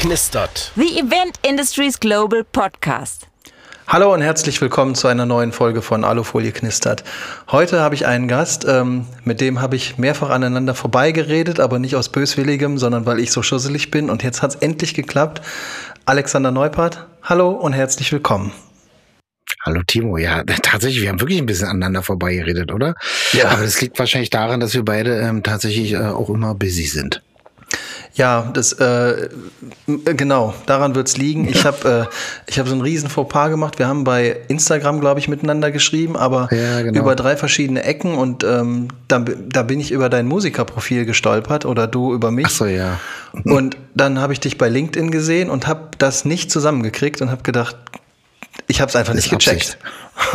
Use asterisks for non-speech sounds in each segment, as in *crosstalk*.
knistert. The Event Industries Global Podcast. Hallo und herzlich willkommen zu einer neuen Folge von Alufolie knistert. Heute habe ich einen Gast, ähm, mit dem habe ich mehrfach aneinander vorbeigeredet, aber nicht aus böswilligem, sondern weil ich so schusselig bin. Und jetzt hat es endlich geklappt. Alexander Neupart, hallo und herzlich willkommen. Hallo Timo, ja, tatsächlich, wir haben wirklich ein bisschen aneinander vorbeigeredet, oder? Ja. Aber das liegt wahrscheinlich daran, dass wir beide ähm, tatsächlich äh, auch immer busy sind. Ja, das äh, genau, daran wird's liegen. Ich habe äh, ich habe so einen riesen Fauxpas gemacht. Wir haben bei Instagram, glaube ich, miteinander geschrieben, aber Ja, genau. über drei verschiedene Ecken und ähm, da, da bin ich über dein Musikerprofil gestolpert oder du über mich. Ach so, ja. Und dann habe ich dich bei LinkedIn gesehen und habe das nicht zusammengekriegt und habe gedacht, ich habe es einfach nicht gecheckt.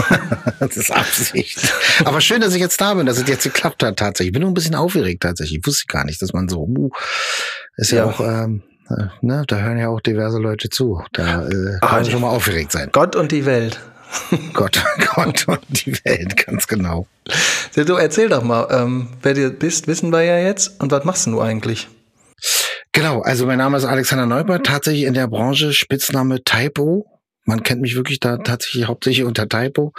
*laughs* das ist Absicht. Aber schön, dass ich jetzt da bin, dass es jetzt geklappt hat tatsächlich. Ich bin nur ein bisschen aufgeregt tatsächlich. Ich wusste gar nicht, dass man so, uh, ist ja, Ja. auch, ähm, äh, ne, da hören ja auch diverse Leute zu. Da äh, kann Ah, man die- schon mal aufgeregt sein. Gott und die Welt. *laughs* Gott, Gott und die Welt, ganz genau. Du erzähl doch mal, ähm, wer du bist, wissen wir ja jetzt. Und was machst du eigentlich? Genau, also mein Name ist Alexander Neubert, tatsächlich in der Branche Spitzname Typo. Man kennt mich wirklich da tatsächlich hauptsächlich unter Typo.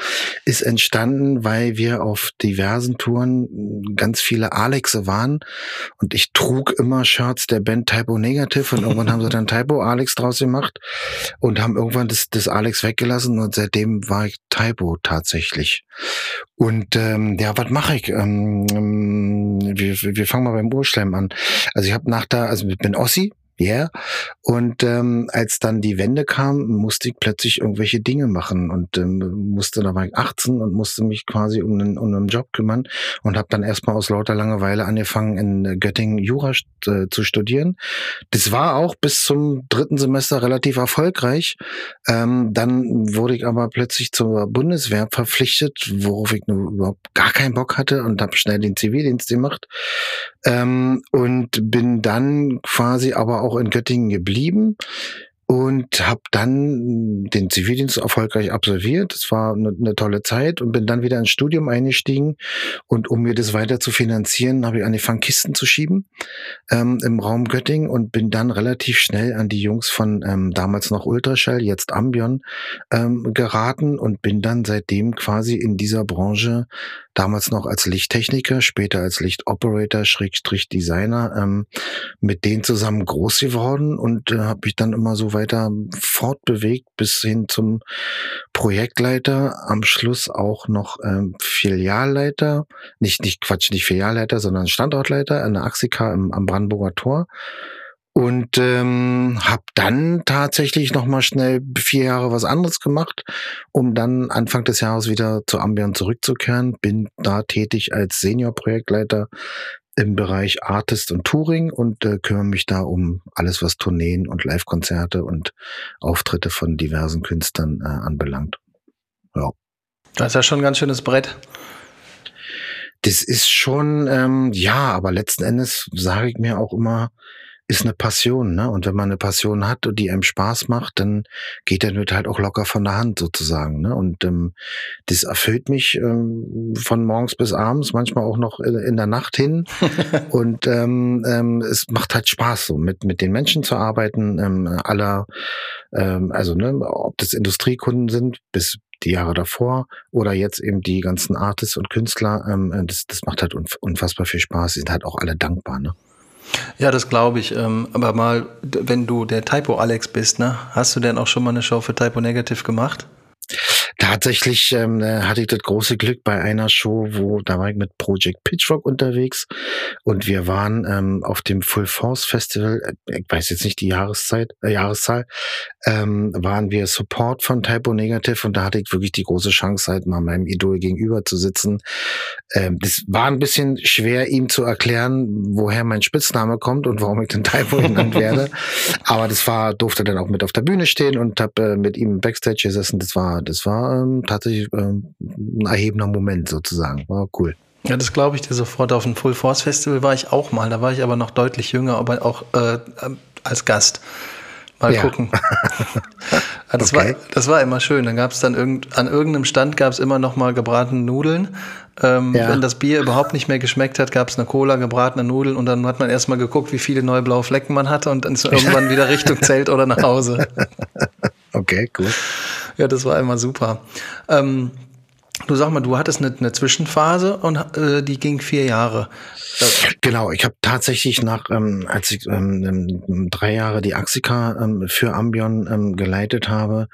Ist entstanden, weil wir auf diversen Touren ganz viele Alexe waren und ich trug immer Shirts der Band Typo Negative und irgendwann haben sie dann *laughs* Typo Alex draus gemacht und haben irgendwann das, das Alex weggelassen und seitdem war ich Typo tatsächlich. Und ähm, ja, was mache ich? Ähm, ähm, wir, wir fangen mal beim Urschleim an. Also ich habe nach da, also ich bin Ossi. Yeah. Und ähm, als dann die Wende kam, musste ich plötzlich irgendwelche Dinge machen und ähm, musste, da war ich 18 und musste mich quasi um einen, um einen Job kümmern und habe dann erstmal aus lauter Langeweile angefangen, in Göttingen Jura äh, zu studieren. Das war auch bis zum dritten Semester relativ erfolgreich. Ähm, dann wurde ich aber plötzlich zur Bundeswehr verpflichtet, worauf ich nur überhaupt gar keinen Bock hatte und habe schnell den Zivildienst gemacht. Ähm, und bin dann quasi aber auch in Göttingen geblieben und habe dann den Zivildienst erfolgreich absolviert. Das war eine, eine tolle Zeit und bin dann wieder ins Studium eingestiegen. Und um mir das weiter zu finanzieren, habe ich angefangen, Kisten zu schieben ähm, im Raum Göttingen und bin dann relativ schnell an die Jungs von ähm, damals noch Ultraschall, jetzt Ambion, ähm, geraten und bin dann seitdem quasi in dieser Branche damals noch als Lichttechniker, später als Lichtoperator, Schrägstrich Designer, ähm, mit denen zusammen groß geworden und äh, habe mich dann immer so weiter fortbewegt bis hin zum Projektleiter, am Schluss auch noch ähm, Filialleiter, nicht, nicht Quatsch, nicht Filialleiter, sondern Standortleiter an der Axika im, am Brandenburger Tor und ähm, habe dann tatsächlich noch mal schnell vier Jahre was anderes gemacht, um dann Anfang des Jahres wieder zu Ambion zurückzukehren. Bin da tätig als Senior-Projektleiter im Bereich Artist und Touring und äh, kümmere mich da um alles, was Tourneen und Live-Konzerte und Auftritte von diversen Künstlern äh, anbelangt. Ja. Das ist ja schon ein ganz schönes Brett. Das ist schon, ähm, ja, aber letzten Endes sage ich mir auch immer, ist eine Passion, ne? Und wenn man eine Passion hat und die einem Spaß macht, dann geht der mit halt auch locker von der Hand sozusagen, ne? Und ähm, das erfüllt mich ähm, von morgens bis abends, manchmal auch noch in, der Nacht hin. *laughs* und ähm, ähm, es macht halt Spaß, so mit mit den Menschen zu arbeiten, ähm, aller, ähm, also ne, ob das Industriekunden sind, bis die Jahre davor oder jetzt eben die ganzen Artists und Künstler, ähm, das, das macht halt unf unfassbar viel Spaß. Die sind halt auch alle dankbar, ne? Ja, das glaube ich. Ähm, aber mal, wenn du der Typo Alex bist, ne, hast du denn auch schon mal eine Show für Typo Negative gemacht? Tatsächlich ähm, äh, hatte ich das große Glück bei einer Show, wo da war ich mit Project Pitchfork unterwegs und wir waren ähm, auf dem Full Force Festival, äh, ich weiß jetzt nicht die Jahreszeit, äh, Jahreszahl, ähm, waren wir Support von Typo Negative und da hatte ich wirklich die große Chance, halt mal meinem Idol gegenüber zu sitzen. Ähm, das war ein bisschen schwer, ihm zu erklären, woher mein Spitzname kommt und warum ich den Typo *laughs* genannt werde. Aber das war, durfte dann auch mit auf der Bühne stehen und habe äh, mit ihm Backstage gesessen. Das war, das war ähm, tatsächlich ähm, ein erhebender Moment sozusagen. War cool. Ja, das glaube ich dir sofort. Auf dem Full Force Festival war ich auch mal. Da war ich aber noch deutlich jünger, aber auch äh, als Gast. Mal ja. gucken. *laughs* *laughs* das, okay. war, das war immer schön. Dann gab es dann irgend, an irgendeinem Stand gab es immer noch mal gebratene Nudeln. Ähm, ja. Wenn das Bier überhaupt nicht mehr geschmeckt hat, gab es eine Cola, gebratene Nudeln und dann hat man erstmal geguckt, wie viele neue blaue Flecken man hatte und dann ist irgendwann wieder Richtung Zelt oder nach Hause. *laughs* Okay, cool. Ja, das war immer super. Ähm, Du sag mal, du hattest eine, eine Zwischenphase und äh, die ging vier Jahre. Genau, ich habe tatsächlich nach, ähm, als ich ähm, drei Jahre die Axika ähm, für Ambion ähm, geleitet habe,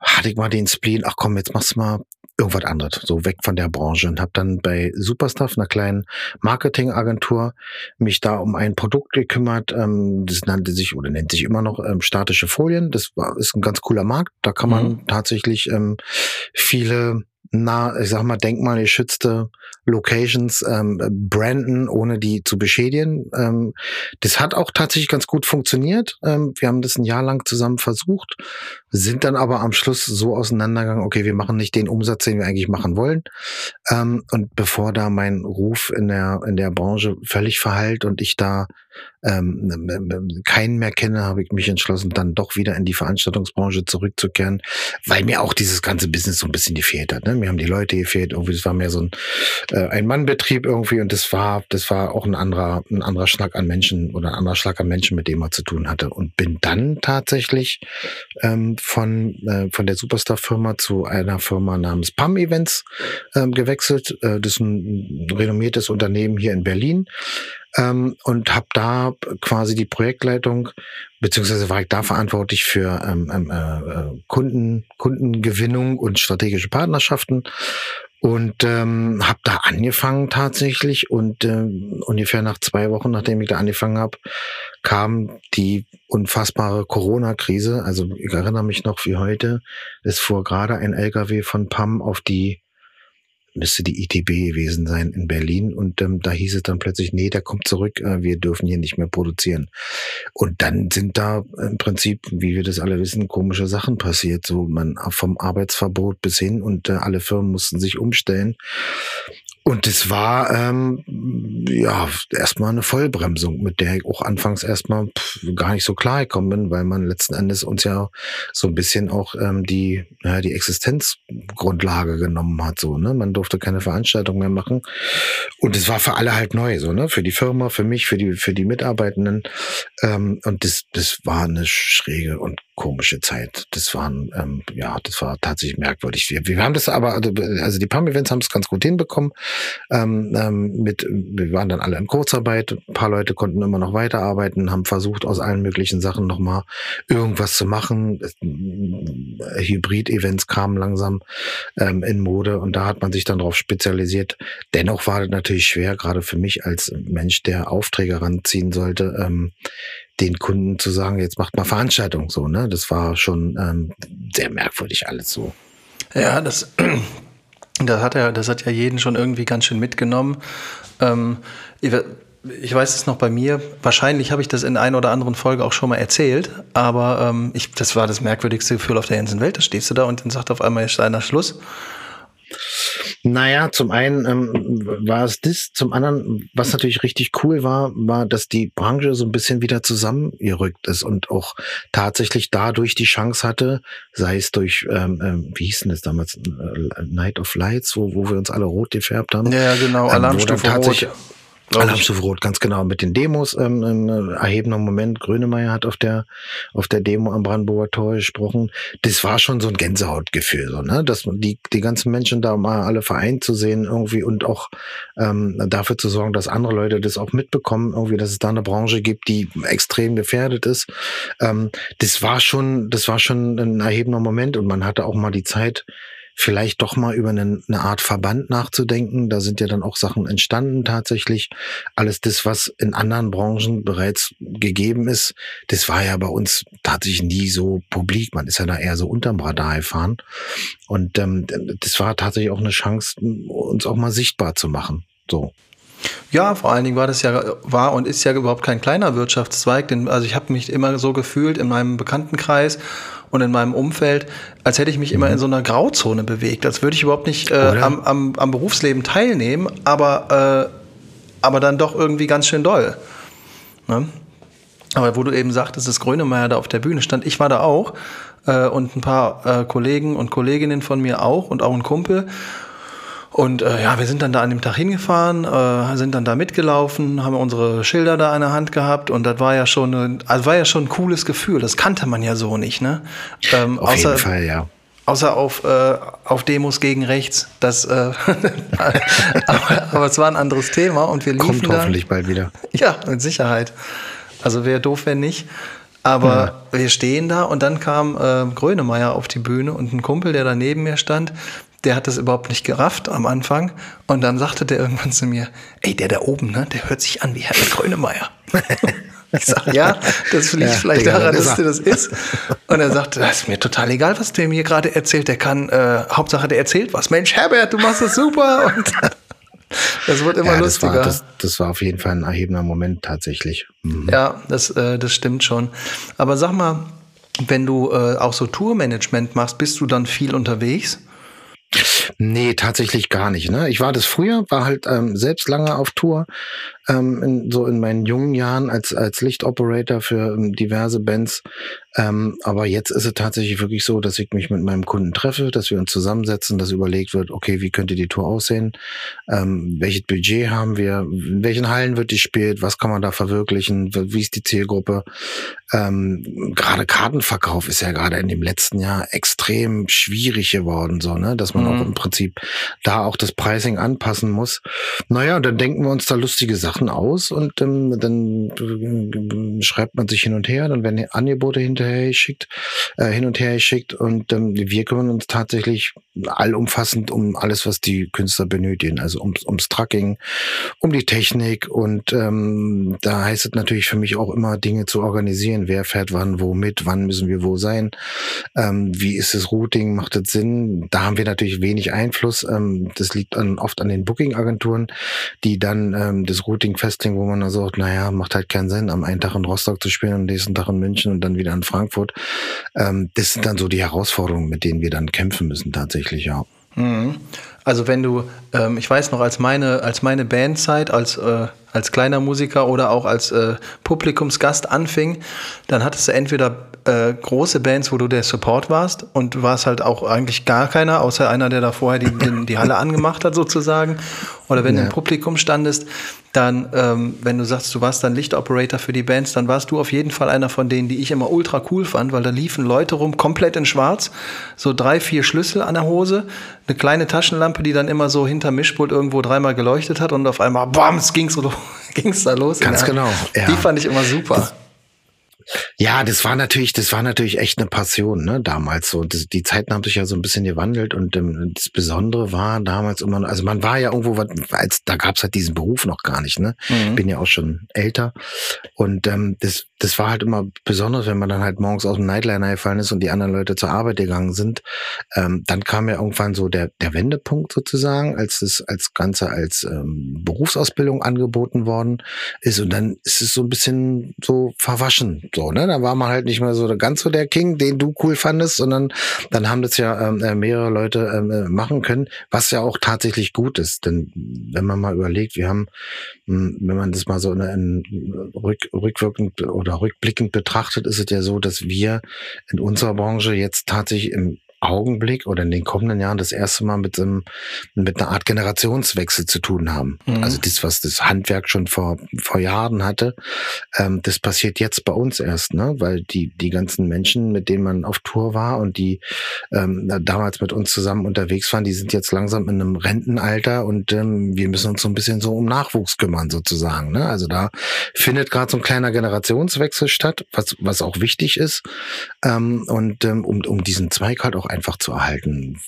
hatte ich mal den Spleen, ach komm, jetzt machst du mal irgendwas anderes, so weg von der Branche und habe dann bei Superstuff, einer kleinen Marketingagentur, mich da um ein Produkt gekümmert. Ähm, das nannte sich oder nennt sich immer noch ähm, statische Folien. Das war, ist ein ganz cooler Markt. Da kann man mhm. tatsächlich ähm, viele na, ich sag mal, denkmalgeschützte Locations ähm, branden, ohne die zu beschädigen. Ähm, das hat auch tatsächlich ganz gut funktioniert. Ähm, wir haben das ein Jahr lang zusammen versucht, sind dann aber am Schluss so auseinandergegangen, okay, wir machen nicht den Umsatz, den wir eigentlich machen wollen. Ähm, und bevor da mein Ruf in der, in der Branche völlig verheilt und ich da ähm, keinen mehr kenne, habe ich mich entschlossen, dann doch wieder in die Veranstaltungsbranche zurückzukehren, weil mir auch dieses ganze Business so ein bisschen gefehlt hat. Ne? Mir haben die Leute gefehlt, irgendwie, das war mehr so ein äh, Ein-Mann-Betrieb irgendwie und das war, das war auch ein anderer, ein anderer Schlag an Menschen oder ein anderer Schlag an Menschen, mit dem man zu tun hatte. Und bin dann tatsächlich ähm, von, äh, von der Superstar-Firma zu einer Firma namens PAM Events ähm, gewechselt. Äh, das ist ein renommiertes Unternehmen hier in Berlin ähm, und habe da quasi die Projektleitung, beziehungsweise war ich da verantwortlich für ähm, ähm äh, äh, Kunden, Kundengewinnung und strategische Partnerschaften und ähm, habe da angefangen tatsächlich und äh, ungefähr nach zwei Wochen, nachdem ich da angefangen habe, kam die unfassbare Corona-Krise. Also ich erinnere mich noch wie heute, es fuhr gerade ein LKW von PAM auf die müsste die ITB gewesen sein in Berlin. Und ähm, da hieß es dann plötzlich, nee, der kommt zurück, äh, wir dürfen hier nicht mehr produzieren. Und dann sind da im Prinzip, wie wir das alle wissen, komische Sachen passiert. So man vom Arbeitsverbot bis hin und äh, alle Firmen mussten sich umstellen. Und es war ähm, ja erstmal eine Vollbremsung, mit der ich auch anfangs erstmal gar nicht so klar gekommen bin, weil man letzten Endes uns ja so ein bisschen auch ähm, die, ja, die Existenzgrundlage genommen hat. So, ne? Man durfte keine Veranstaltung mehr machen. Und es war für alle halt neu, so, ne? Für die Firma, für mich, für die, für die Mitarbeitenden. Ähm, und das, das war eine schräge und komische Zeit. Das waren, ähm, ja, das war tatsächlich merkwürdig. Wir, wir haben das aber, also, also die PAM-Events haben es ganz gut hinbekommen. Ähm, ähm, mit, wir waren dann alle in Kurzarbeit. Ein paar Leute konnten immer noch weiterarbeiten, haben versucht, aus allen möglichen Sachen nochmal irgendwas zu machen. Hybrid-Events kamen langsam ähm, in Mode und da hat man sich dann darauf spezialisiert. Dennoch war das natürlich schwer, gerade für mich als Mensch, der Aufträge ranziehen sollte, ähm, den Kunden zu sagen, jetzt macht mal Veranstaltung so, ne? Das war schon ähm, sehr merkwürdig alles so. Ja, das, *clears throat* das hat ja, das hat ja jeden schon irgendwie ganz schön mitgenommen. Ähm, ich weiß es noch bei mir, wahrscheinlich habe ich das in einer oder anderen Folge auch schon mal erzählt, aber ähm, ich, das war das merkwürdigste Gefühl auf der ganzen Welt. Da stehst du da und dann sagt auf einmal ist einer Schluss. Naja, zum einen ähm, war es das, zum anderen, was natürlich richtig cool war, war, dass die Branche so ein bisschen wieder zusammengerückt ist und auch tatsächlich dadurch die Chance hatte, sei es durch, ähm, ähm, wie hieß denn das damals, äh, Night of Lights, wo, wo wir uns alle rot gefärbt haben. Ja, genau, Alarmstufe ähm, rot. Alarmstufe Rot, ganz genau. Mit den Demos, ähm, ein erhebender Moment. Grönemeyer hat auf der, auf der Demo am Brandenburger Tor gesprochen. Das war schon so ein Gänsehautgefühl, so, ne? Dass die, die ganzen Menschen da mal alle vereint zu sehen irgendwie und auch ähm, dafür zu sorgen, dass andere Leute das auch mitbekommen, irgendwie, dass es da eine Branche gibt, die extrem gefährdet ist. Ähm, das war schon, das war schon ein erhebender Moment und man hatte auch mal die Zeit, vielleicht doch mal über eine, eine, Art Verband nachzudenken. Da sind ja dann auch Sachen entstanden tatsächlich. Alles das, was in anderen Branchen bereits gegeben ist, das war ja bei uns tatsächlich nie so publik. Man ist ja da eher so unterm Radar gefahren. Und ähm, das war tatsächlich auch eine Chance, uns auch mal sichtbar zu machen. So. Ja, vor allen Dingen war das ja, war und ist ja überhaupt kein kleiner Wirtschaftszweig, denn also ich habe mich immer so gefühlt in meinem Bekanntenkreis und in meinem Umfeld, als hätte ich mich immer in so einer Grauzone bewegt, als würde ich überhaupt nicht äh, am, am, am, Berufsleben teilnehmen, aber, äh, aber dann doch irgendwie ganz schön doll. Ne? Aber wo du eben sagtest, dass Grönemeyer da auf der Bühne stand, ich war da auch äh, und ein paar äh, Kollegen und Kolleginnen von mir auch und auch ein Kumpel. Und äh, ja, wir sind dann da an dem Tag hingefahren, äh, sind dann da mitgelaufen, haben unsere Schilder da in der Hand gehabt und das war ja schon, ein, also war ja schon ein cooles Gefühl. Das kannte man ja so nicht, ne? Ähm, Auf außer, jeden Fall, ja. Außer auf, äh, auf Demos gegen rechts. Das, äh, *laughs* aber, aber, es war ein anderes Thema und wir liefen Kommt hoffentlich bald wieder. Ja, mit Sicherheit. Also wäre doof, wenn nicht. Aber ja. wir stehen da und dann kam äh, Grönemeyer auf die Bühne und ein Kumpel, der da neben mir stand, der hat das überhaupt nicht gerafft am Anfang. Und dann sagte der irgendwann zu mir, ey, der da oben, ne, der hört sich an wie Herr Grönemeyer. *laughs* Ich sage, ja, das liegt ja, vielleicht Digga, daran, dass der das ist. Und er sagte, das ist mir total egal, was der mir gerade erzählt. Der kann, äh, Hauptsache, der erzählt was. Mensch, Herbert, du machst das super. *laughs* Und das wird immer ja, lustiger. Das war, das, das war, auf jeden Fall ein erhebender Moment tatsächlich. Mhm. Ja, das, äh, das stimmt schon. Aber sag mal, wenn du äh, auch so Tourmanagement machst, bist du dann viel unterwegs? Nee, tatsächlich gar nicht. Ne? Ich war das früher, war halt ähm, selbst lange auf Tour, ähm, in, so in meinen jungen Jahren als, als Lichtoperator für ähm, diverse Bands. Ähm, aber jetzt ist es tatsächlich wirklich so, dass ich mich mit meinem Kunden treffe, dass wir uns zusammensetzen, dass überlegt wird, okay, wie könnte die Tour aussehen? Ähm, welches Budget haben wir? In welchen Hallen wird die gespielt? Was kann man da verwirklichen? Wie ist die Zielgruppe? Ähm, gerade Kartenverkauf ist ja gerade in dem letzten Jahr extrem schwierig geworden, so, ne? dass man mhm. auch im Prinzip da auch das Pricing anpassen muss. Naja, dann denken wir uns da lustige Sachen Sachen aus und ähm, dann äh, schreibt man sich hin und her, dann werden Angebote hinterher geschickt, äh, hin und her geschickt und ähm, wir kümmern uns tatsächlich allumfassend um alles, was die Künstler benötigen, also ums, ums Trucking, um die Technik und ähm, da heißt es natürlich für mich auch immer Dinge zu organisieren, wer fährt wann, wo mit, wann müssen wir wo sein, ähm, wie ist das Routing, macht das Sinn? Da haben wir natürlich wenig Einfluss, ähm, das liegt an, oft an den Booking-Agenturen, die dann ähm, das Routing Routing festlegen, wo man dann sagt, naja, macht halt keinen Sinn, am einen Tag in Rostock zu spielen, am nächsten Tag in München und dann wieder in Frankfurt. Ähm, das sind dann so die Herausforderungen, mit denen wir dann kämpfen müssen tatsächlich, ja. Mhm. Also wenn du, ähm, ich weiß noch, als meine, als meine Bandzeit, als, äh, als kleiner Musiker oder auch als äh, Publikumsgast anfing, dann hattest du entweder äh, große Bands, wo du der Support warst und warst halt auch eigentlich gar keiner, außer einer, der da vorher die, die, die Halle angemacht hat sozusagen. Oder wenn ja. du im Publikum standest, dann, ähm, wenn du sagst, du warst dann Lichtoperator für die Bands, dann warst du auf jeden Fall einer von denen, die ich immer ultra cool fand, weil da liefen Leute rum, komplett in schwarz, so drei, vier Schlüssel an der Hose, eine kleine Taschenlampe, die dann immer so hinter Mischpult irgendwo dreimal geleuchtet hat und auf einmal, bams, ging's, ging's da los. Ganz genau. Ja. Die fand ich immer super. Das ja, das war natürlich, das war natürlich echt eine Passion, ne, damals so. Das, die Zeiten haben sich ja so ein bisschen gewandelt und ähm, das Besondere war damals immer, also man war ja irgendwo, als da gab's halt diesen Beruf noch gar nicht, ne. Mhm. Bin ja auch schon älter und ähm, das, das war halt immer besonders, wenn man dann halt morgens aus dem Nightliner gefallen ist und die anderen Leute zur Arbeit gegangen sind. Ähm, dann kam ja irgendwann so der der Wendepunkt sozusagen, als es als Ganze als ähm, Berufsausbildung angeboten worden ist und dann ist es so ein bisschen so verwaschen so, ne? Da war man halt nicht mehr so ganz so der King, den du cool fandest, sondern dann haben das ja ähm, äh, mehrere Leute ähm, äh, machen können, was ja auch tatsächlich gut ist. Denn wenn man mal überlegt, wir haben, hm, wenn man das mal so in, in rück, rückwirkend oder rückblickend betrachtet, ist es ja so, dass wir in unserer Branche jetzt tatsächlich im Augenblick oder in den kommenden Jahren das erste Mal mit, einem, mit einer Art Generationswechsel zu tun haben. Mhm. Also das, was das Handwerk schon vor, vor Jahren hatte, ähm, das passiert jetzt bei uns erst, ne? weil die, die ganzen Menschen, mit denen man auf Tour war und die ähm, damals mit uns zusammen unterwegs waren, die sind jetzt langsam in einem Rentenalter und ähm, wir müssen uns so ein bisschen so um Nachwuchs kümmern sozusagen. Ne? Also da findet gerade so ein kleiner Generationswechsel statt, was, was auch wichtig ist ähm, und ähm, um, um diesen Zweig halt auch einfach zu erhalten,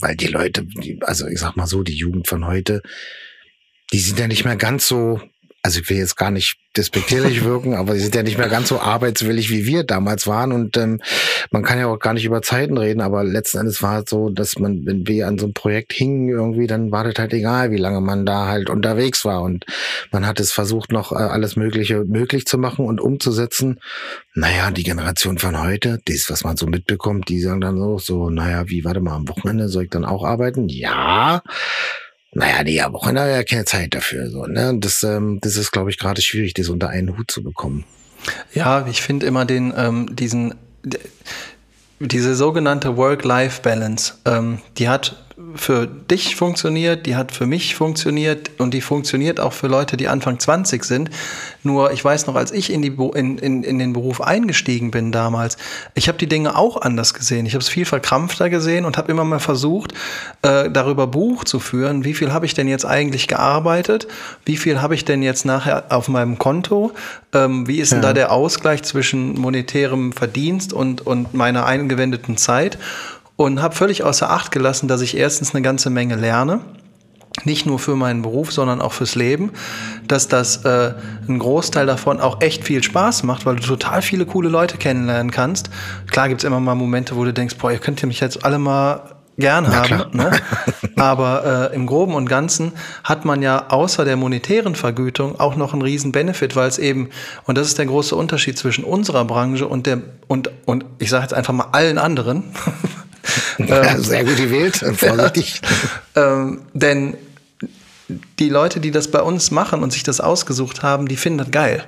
weil die Leute, also ich sag mal so, die Jugend von heute, die sind ja nicht mehr ganz so also ich will jetzt gar nicht despektierlich *laughs* wirken, aber sie sind ja nicht mehr ganz so arbeitswillig, wie wir damals waren. Und ähm, man kann ja auch gar nicht über Zeiten reden, aber letzten Endes war es so, dass man, wenn wir an so einem Projekt hingen irgendwie, dann war das halt egal, wie lange man da halt unterwegs war. Und man hat es versucht, noch äh, alles Mögliche möglich zu machen und umzusetzen. Naja, die Generation von heute, das, was man so mitbekommt, die sagen dann so, so, naja, wie, warte mal, am Wochenende soll ich dann auch arbeiten? Ja naja, nee, aber auch ja keine Zeit dafür. So, ne? Das, ähm, das ist, glaube ich, gerade schwierig, das unter einen Hut zu bekommen. Ja, ich finde immer den, ähm, diesen, diese sogenannte Work-Life-Balance, ähm, die hat für dich funktioniert, die hat für mich funktioniert und die funktioniert auch für Leute, die Anfang 20 sind. Nur ich weiß noch, als ich in, die, in, in, in den Beruf eingestiegen bin damals, ich habe die Dinge auch anders gesehen. Ich habe es viel verkrampfter gesehen und habe immer mal versucht, äh, darüber Buch zu führen, wie viel habe ich denn jetzt eigentlich gearbeitet, wie viel habe ich denn jetzt nachher auf meinem Konto, ähm, wie ist ja. denn da der Ausgleich zwischen monetärem Verdienst und, und meiner eingewendeten Zeit und habe völlig außer Acht gelassen, dass ich erstens eine ganze Menge lerne nicht nur für meinen Beruf, sondern auch fürs Leben, dass das äh, ein Großteil davon auch echt viel Spaß macht, weil du total viele coole Leute kennenlernen kannst. Klar gibt's immer mal Momente, wo du denkst, boah, ihr könnt mich jetzt alle mal gern haben. Ne? *laughs* Aber äh, im Groben und Ganzen hat man ja außer der monetären Vergütung auch noch einen riesen Benefit, weil es eben, und das ist der große Unterschied zwischen unserer Branche und der, und, und ich sage jetzt einfach mal allen anderen, ähm, Sehr gut gewählt, vorsichtig. *laughs* ähm, denn die Leute, die das bei uns machen und sich das ausgesucht haben, die finden das geil.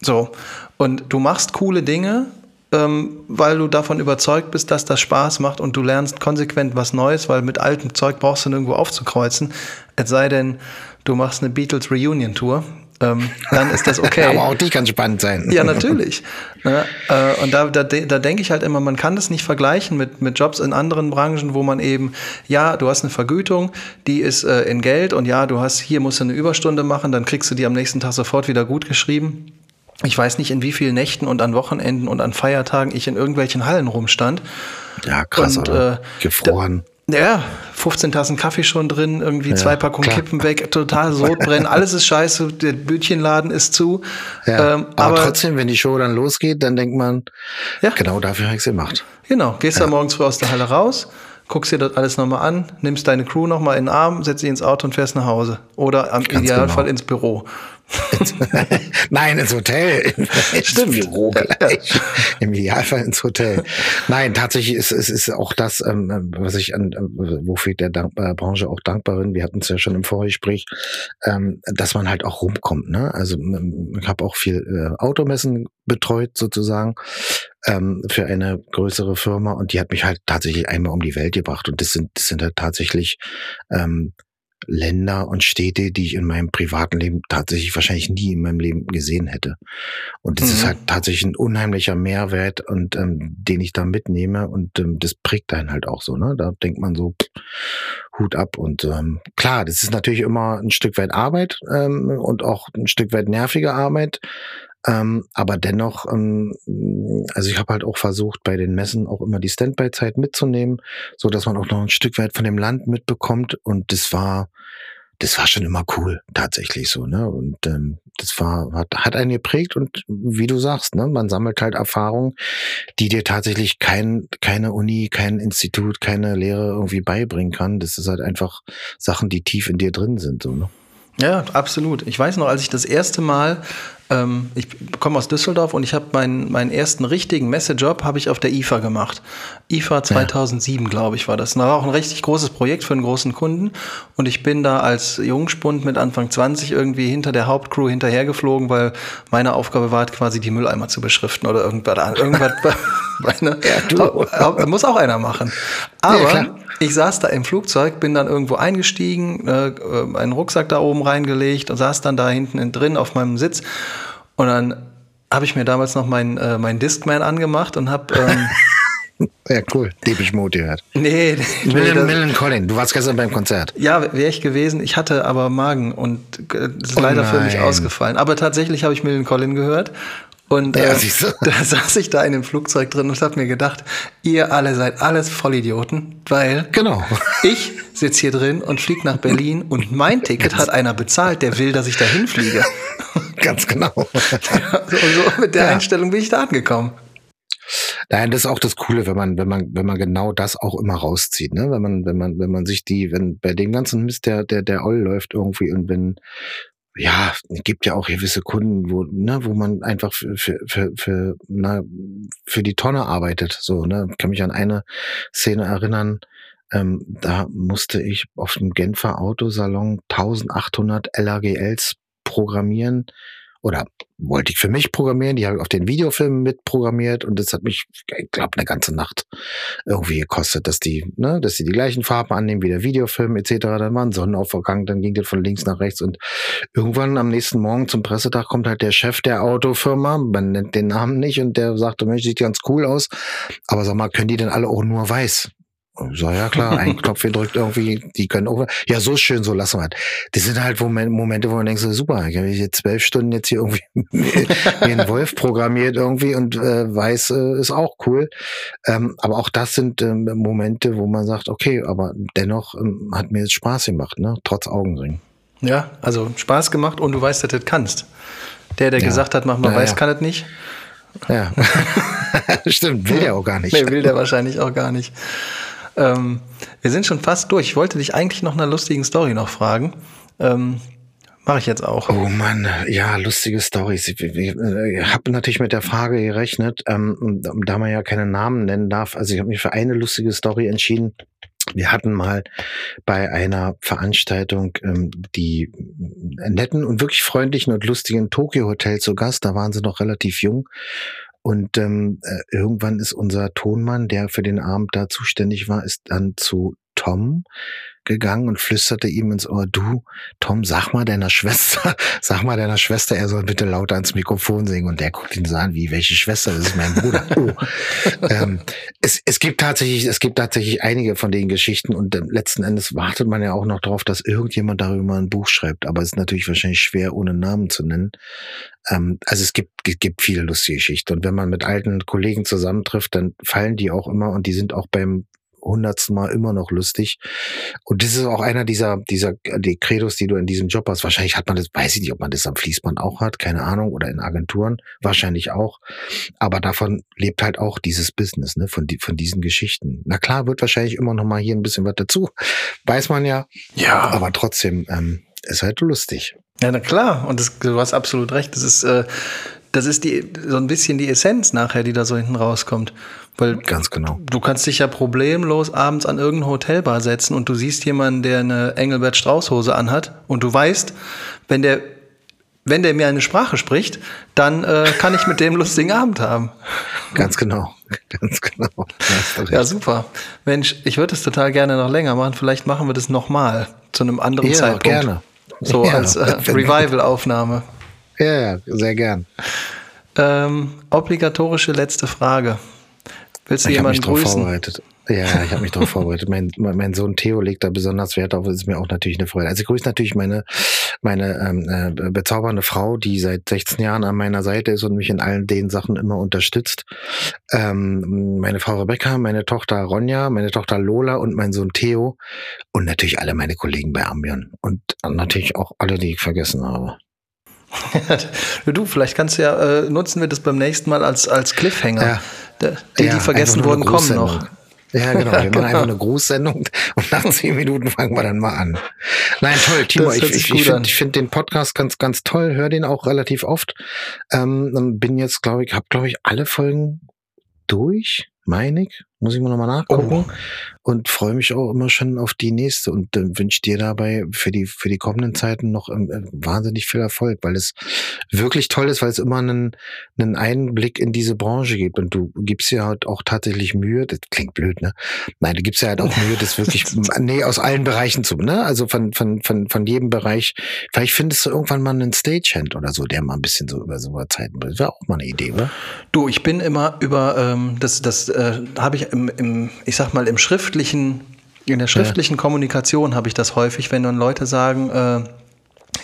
So. Und du machst coole Dinge, ähm, weil du davon überzeugt bist, dass das Spaß macht und du lernst konsequent was Neues, weil mit altem Zeug brauchst du nirgendwo aufzukreuzen. Es sei denn, du machst eine Beatles Reunion Tour ähm, dann ist das okay. *laughs* Aber auch die kann spannend sein. Ja, natürlich. Ne? Äh, und da, da, da denke ich halt immer, man kann das nicht vergleichen mit, mit Jobs in anderen Branchen, wo man eben, ja, du hast eine Vergütung, die ist äh, in Geld und ja, du hast, hier musst du eine Überstunde machen, dann kriegst du die am nächsten Tag sofort wieder gut geschrieben. Ich weiß nicht, in wie vielen Nächten und an Wochenenden und an Feiertagen ich in irgendwelchen Hallen rumstand. Ja, krass, und? Äh, Gefroren. Ja, 15 Tassen Kaffee schon drin, irgendwie ja, zwei Packungen klar. Kippen weg, total Sodbrennen, alles ist scheiße, der Bütchenladen ist zu. Ja, ähm, aber, aber, trotzdem, wenn die Show dann losgeht, dann denkt man, ja. genau dafür habe ich sie gemacht. Genau, gehst ja. da morgens früh aus der Halle raus, guckst dir das alles nochmal an, nimmst deine Crew nochmal in den Arm, setzt sie ins Auto und fährst nach Hause. Oder am Ganz Idealfall genau. ins Büro. *laughs* Nein, ins Hotel. Stimmt. Ins Büro gleich. Im Idealfall ins Hotel. Nein, tatsächlich ist es ist, ist auch das, ähm, was ich an, wofür ich der Dank äh, Branche auch dankbar bin. Wir hatten es ja schon im Vorgespräch, ähm, dass man halt auch rumkommt. Ne? Also ich habe auch viel äh, Automessen betreut sozusagen ähm, für eine größere Firma und die hat mich halt tatsächlich einmal um die Welt gebracht und das sind das sind halt tatsächlich ähm, Länder und Städte, die ich in meinem privaten Leben tatsächlich wahrscheinlich nie in meinem Leben gesehen hätte. Und das mhm. ist halt tatsächlich ein unheimlicher Mehrwert und ähm, den ich da mitnehme und ähm, das prägt einen halt auch so. Ne? Da denkt man so pff, Hut ab und ähm, klar, das ist natürlich immer ein Stück weit Arbeit ähm, und auch ein Stück weit nervige Arbeit. Ähm, aber dennoch, ähm, also ich habe halt auch versucht, bei den Messen auch immer die Standby-Zeit mitzunehmen, so dass man auch noch ein Stück weit von dem Land mitbekommt. Und das war, das war schon immer cool, tatsächlich so, ne? Und ähm, das war, hat, hat einen geprägt und wie du sagst, ne, man sammelt halt Erfahrungen, die dir tatsächlich kein, keine Uni, kein Institut, keine Lehre irgendwie beibringen kann. Das ist halt einfach Sachen, die tief in dir drin sind, so, ne? Ja, absolut. Ich weiß noch, als ich das erste Mal ähm, ich komme aus Düsseldorf und ich habe meinen, meinen ersten richtigen Messejob habe ich auf der IFA gemacht. IFA 2007, ja. glaube ich, war das. das war auch ein richtig großes Projekt für einen großen Kunden. Und ich bin da als Jungspund mit Anfang 20 irgendwie hinter der Hauptcrew hinterhergeflogen, weil meine Aufgabe war quasi die Mülleimer zu beschriften oder irgendwas. irgendwas *laughs* meine, ja, muss auch einer machen. Aber ja, ich saß da im Flugzeug, bin dann irgendwo eingestiegen, äh, einen Rucksack da oben reingelegt und saß dann da hinten drin auf meinem Sitz. Und dann habe ich mir damals noch meinen äh, mein Discman angemacht und habe ähm, *laughs* Ja, cool. Deepish Mode gehört. Nee. Millen, Millen Collin, du warst gestern beim Konzert. Ja, wäre ich gewesen. Ich hatte aber Magen und äh, das ist oh leider nein. für mich ausgefallen. Aber tatsächlich habe ich Millen Collin gehört und ja, äh, *laughs* da saß ich da in dem Flugzeug drin und habe mir gedacht, ihr alle seid alles Vollidioten, weil genau. *laughs* ich sitze hier drin und fliege nach Berlin und mein Ticket hat einer bezahlt, der will, dass ich dahin fliege. *laughs* Ganz genau. so, so mit der ja. Einstellung bin ich da angekommen. Nein, das ist auch das Coole, wenn man, wenn man, wenn man genau das auch immer rauszieht, ne? Wenn man, wenn man, wenn man sich die, wenn bei dem ganzen Mist der, der, der Oll läuft irgendwie und wenn, ja, es gibt ja auch gewisse Kunden, wo, ne, wo man einfach für, für, für, für, na, für die Tonne arbeitet. So, ne? Ich kann mich an eine Szene erinnern, ähm, da musste ich auf dem Genfer Autosalon 1800 LAGLs programmieren oder wollte ich für mich programmieren. Die habe ich auf den Videofilmen mitprogrammiert und das hat mich, ich glaube, eine ganze Nacht irgendwie gekostet, dass die, ne, dass sie die gleichen Farben annehmen wie der Videofilm etc. Dann war ein Sonnenaufgang, dann ging das von links nach rechts und irgendwann am nächsten Morgen zum Pressetag kommt halt der Chef der Autofirma, man nennt den Namen nicht und der sagte, Mensch, sieht ganz cool aus, aber sag mal, können die denn alle auch nur weiß? So, ja klar, ein *laughs* Knopf gedrückt irgendwie, die können auch, ja, so schön, so lassen wir halt. Das sind halt Momente, wo man denkt, so super, ich habe jetzt zwölf Stunden jetzt hier irgendwie *laughs* wie ein Wolf programmiert irgendwie und äh, weiß äh, ist auch cool. Ähm, aber auch das sind ähm, Momente, wo man sagt, okay, aber dennoch ähm, hat mir jetzt Spaß gemacht, ne? Trotz Augenring. Ja, also Spaß gemacht und du weißt, dass du das kannst. Der, der ja. gesagt hat, mach mal ja, weiß, ja. kann das nicht. Ja. *laughs* Stimmt, will der auch gar nicht. Nee, will der wahrscheinlich auch gar nicht. Ähm, wir sind schon fast durch. Ich wollte dich eigentlich noch einer lustigen Story noch fragen. Ähm, Mache ich jetzt auch. Oh Mann, ja, lustige Stories. Ich, ich, ich habe natürlich mit der Frage gerechnet, ähm, da man ja keine Namen nennen darf. Also ich habe mich für eine lustige Story entschieden. Wir hatten mal bei einer Veranstaltung ähm, die netten und wirklich freundlichen und lustigen Tokyo Hotel zu Gast. Da waren sie noch relativ jung. Und ähm, äh, irgendwann ist unser Tonmann, der für den Abend da zuständig war, ist dann zu Tom gegangen und flüsterte ihm ins Ohr, du, Tom, sag mal deiner Schwester, *laughs* sag mal deiner Schwester, er soll bitte lauter ans Mikrofon singen. Und der guckt ihn so an, wie, welche Schwester? Das ist mein Bruder. *laughs* Oh. ähm, es, es gibt tatsächlich, es gibt tatsächlich einige von den Geschichten und letzten Endes wartet man ja auch noch darauf, dass irgendjemand darüber ein Buch schreibt. Aber es ist natürlich wahrscheinlich schwer, ohne Namen zu nennen. Ähm, also es gibt, es gibt viele lustige Geschichten. Und wenn man mit alten Kollegen zusammentrifft, dann fallen die auch immer und die sind auch beim hundertsten Mal immer noch lustig. Und das ist auch einer dieser, dieser, die Credos, die du in diesem Job hast. Wahrscheinlich hat man das, weiß ich nicht, ob man das am Fließband auch hat, keine Ahnung, oder in Agenturen, wahrscheinlich auch. Aber davon lebt halt auch dieses Business, ne, von, die, von diesen Geschichten. Na klar, wird wahrscheinlich immer noch mal hier ein bisschen was dazu. Weiß man ja. Ja. Aber trotzdem, ähm, ist halt lustig. Ja, na klar. Und das, du hast absolut recht. Das ist, äh, das ist die, so ein bisschen die Essenz nachher, die da so hinten rauskommt. Weil Ganz genau. Du kannst dich ja problemlos abends an irgendeine Hotelbar setzen und du siehst jemanden, der eine Engelbert Strauß-Hose anhat und du weißt, wenn der, wenn der mir eine Sprache spricht, dann äh, kann ich mit dem lustigen Abend haben. Ganz genau. Ganz genau. Ja, super. Mensch, ich würde es total gerne noch länger machen. Vielleicht machen wir das nochmal zu einem anderen ja, Zeitpunkt. gerne. So ja, als äh, Revival-Aufnahme. Ja, ja, sehr gern. Ähm, obligatorische letzte Frage. Willst du ich jemanden mich grüßen? Vorbereitet. Ja, ich habe mich darauf vorbereitet. Mein, mein Sohn Theo legt da besonders Wert auf. Das ist mir auch natürlich eine Freude. Also ich grüße natürlich meine, meine ähm, äh, bezaubernde Frau, die seit 16 Jahren an meiner Seite ist und mich in allen den Sachen immer unterstützt. Ähm, meine Frau Rebecca, meine Tochter Ronja, meine Tochter Lola und mein Sohn Theo und natürlich alle meine Kollegen bei Ambion und natürlich auch alle, die ich vergessen habe. *laughs* du, vielleicht kannst du ja, äh, nutzen wir das beim nächsten Mal als, als Cliffhanger. Ja. Die, die, ja, vergessen wurden, kommen noch. Ja, genau. Wir machen einfach *laughs* eine Grußsendung und nach zehn Minuten fangen wir dann mal an. Nein, toll, Timo. Ich, ich, ich finde find den Podcast ganz, ganz toll. Höre den auch relativ oft. Ähm, bin jetzt, glaube ich, habe, glaube ich, alle Folgen durch, meine ich. Muss ich mal nochmal nachgucken. Oh und freue mich auch immer schon auf die nächste und äh, wünsche dir dabei für die für die kommenden Zeiten noch ähm, äh, wahnsinnig viel Erfolg, weil es wirklich toll ist, weil es immer einen, einen Einblick in diese Branche gibt und du gibst ja halt auch tatsächlich Mühe, das klingt blöd, ne? Nein, du gibst ja halt auch *laughs* Mühe, das wirklich nee, aus allen Bereichen zu, ne? Also von von von von jedem Bereich. Vielleicht findest du irgendwann mal einen Stagehand oder so, der mal ein bisschen so über so Zeiten bringt. Wäre auch mal eine Idee, oder? Du, ich bin immer über ähm, das das äh, habe ich im, im ich sag mal im Schrift schriftlichen, in der schriftlichen ja. Kommunikation habe ich das häufig, wenn dann Leute sagen, äh,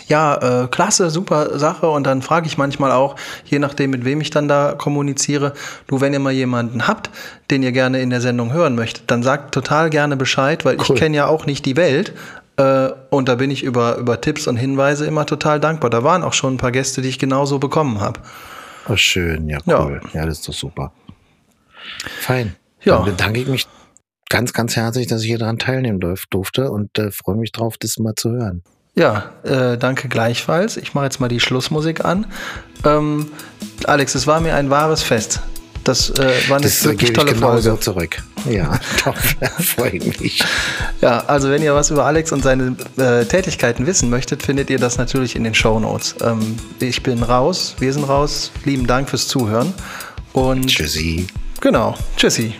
ja, äh, klasse, super Sache. Und dann frage ich manchmal auch, je nachdem, mit wem ich dann da kommuniziere, du, wenn ihr mal jemanden habt, den ihr gerne in der Sendung hören möchtet, dann sagt total gerne Bescheid, weil cool. ich kenne ja auch nicht die Welt. Äh, und da bin ich über, über Tipps und Hinweise immer total dankbar. Da waren auch schon ein paar Gäste, die ich genauso bekommen habe. Oh, schön, ja, cool. Ja. ja, das ist doch super. Fein. Ja. Dann bedanke ich mich ganz, ganz herzlich, dass ich hier daran teilnehmen durfte und äh, freue mich drauf, das mal zu hören. Ja, äh, danke gleichfalls. Ich mache jetzt mal die Schlussmusik an. Ähm, Alex, es war mir ein wahres Fest. Das äh, war eine das wirklich tolle Folge. So zurück. Ja, *laughs* doch, *laughs* freue mich. Ja, also wenn ihr was über Alex und seine äh, Tätigkeiten wissen möchtet, findet ihr das natürlich in den Show Notes. Ähm, ich bin raus, wir sind raus. Lieben Dank fürs Zuhören. Und Tschüssi. Genau. Tschüssi.